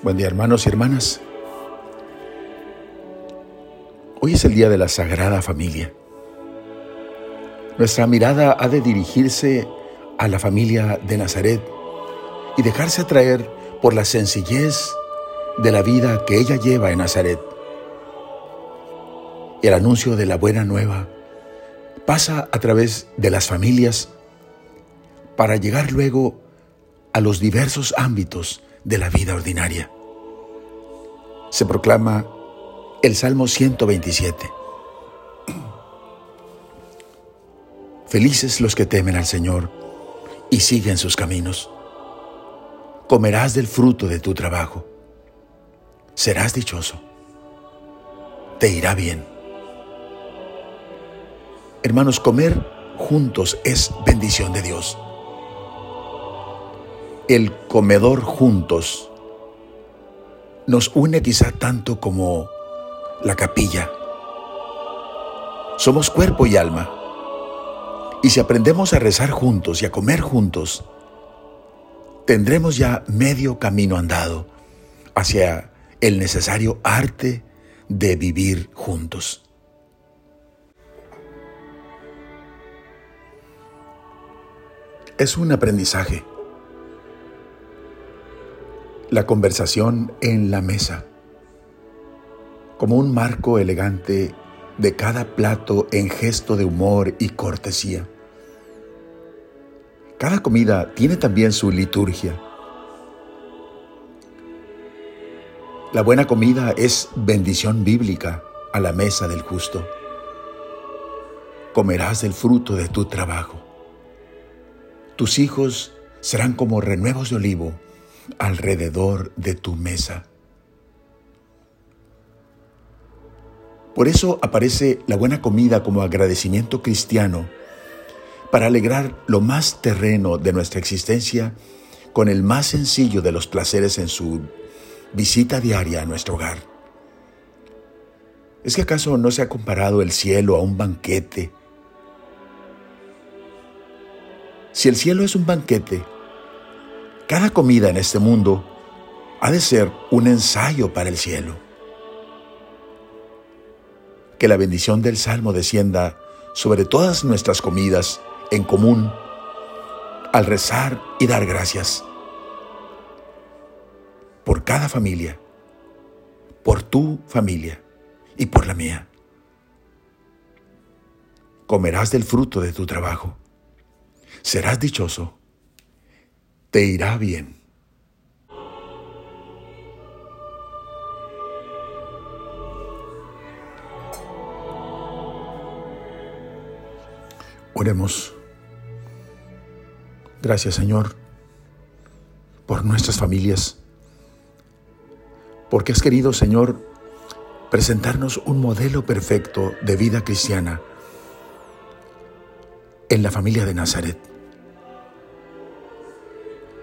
Buen día hermanos y hermanas. Hoy es el día de la Sagrada Familia. Nuestra mirada ha de dirigirse a la familia de Nazaret y dejarse atraer por la sencillez de la vida que ella lleva en Nazaret. El anuncio de la buena nueva pasa a través de las familias para llegar luego a los diversos ámbitos de la vida ordinaria. Se proclama el Salmo 127. Felices los que temen al Señor y siguen sus caminos. Comerás del fruto de tu trabajo. Serás dichoso. Te irá bien. Hermanos, comer juntos es bendición de Dios. El comedor juntos nos une quizá tanto como la capilla. Somos cuerpo y alma. Y si aprendemos a rezar juntos y a comer juntos, tendremos ya medio camino andado hacia el necesario arte de vivir juntos. Es un aprendizaje. La conversación en la mesa como un marco elegante de cada plato en gesto de humor y cortesía. Cada comida tiene también su liturgia. La buena comida es bendición bíblica a la mesa del justo. Comerás del fruto de tu trabajo. Tus hijos serán como renuevos de olivo alrededor de tu mesa. Por eso aparece la buena comida como agradecimiento cristiano para alegrar lo más terreno de nuestra existencia con el más sencillo de los placeres en su visita diaria a nuestro hogar. ¿Es que acaso no se ha comparado el cielo a un banquete? Si el cielo es un banquete, cada comida en este mundo ha de ser un ensayo para el cielo que la bendición del Salmo descienda sobre todas nuestras comidas en común al rezar y dar gracias por cada familia, por tu familia y por la mía. Comerás del fruto de tu trabajo. Serás dichoso. Te irá bien. Oremos. Gracias Señor por nuestras familias, porque has querido Señor presentarnos un modelo perfecto de vida cristiana en la familia de Nazaret.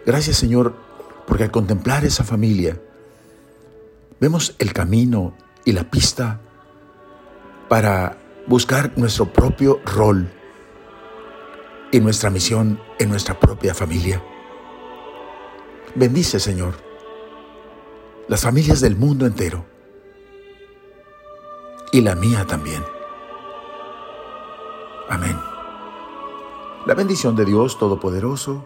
Gracias Señor porque al contemplar esa familia vemos el camino y la pista para buscar nuestro propio rol y nuestra misión en nuestra propia familia. Bendice, Señor, las familias del mundo entero y la mía también. Amén. La bendición de Dios Todopoderoso,